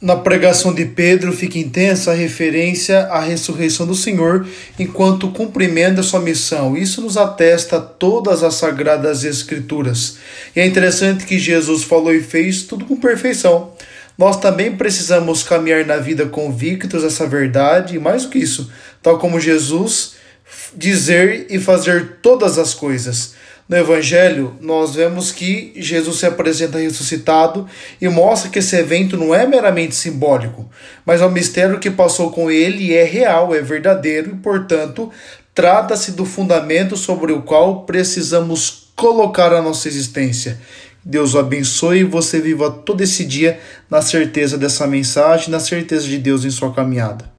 Na pregação de Pedro fica intensa a referência à ressurreição do Senhor enquanto cumprimento da sua missão. Isso nos atesta todas as sagradas escrituras. E é interessante que Jesus falou e fez tudo com perfeição. Nós também precisamos caminhar na vida convictos dessa verdade e mais do que isso, tal como Jesus dizer e fazer todas as coisas. No Evangelho, nós vemos que Jesus se apresenta ressuscitado e mostra que esse evento não é meramente simbólico, mas é um mistério que passou com ele é real, é verdadeiro e, portanto, trata-se do fundamento sobre o qual precisamos colocar a nossa existência. Deus o abençoe e você viva todo esse dia na certeza dessa mensagem, na certeza de Deus em sua caminhada.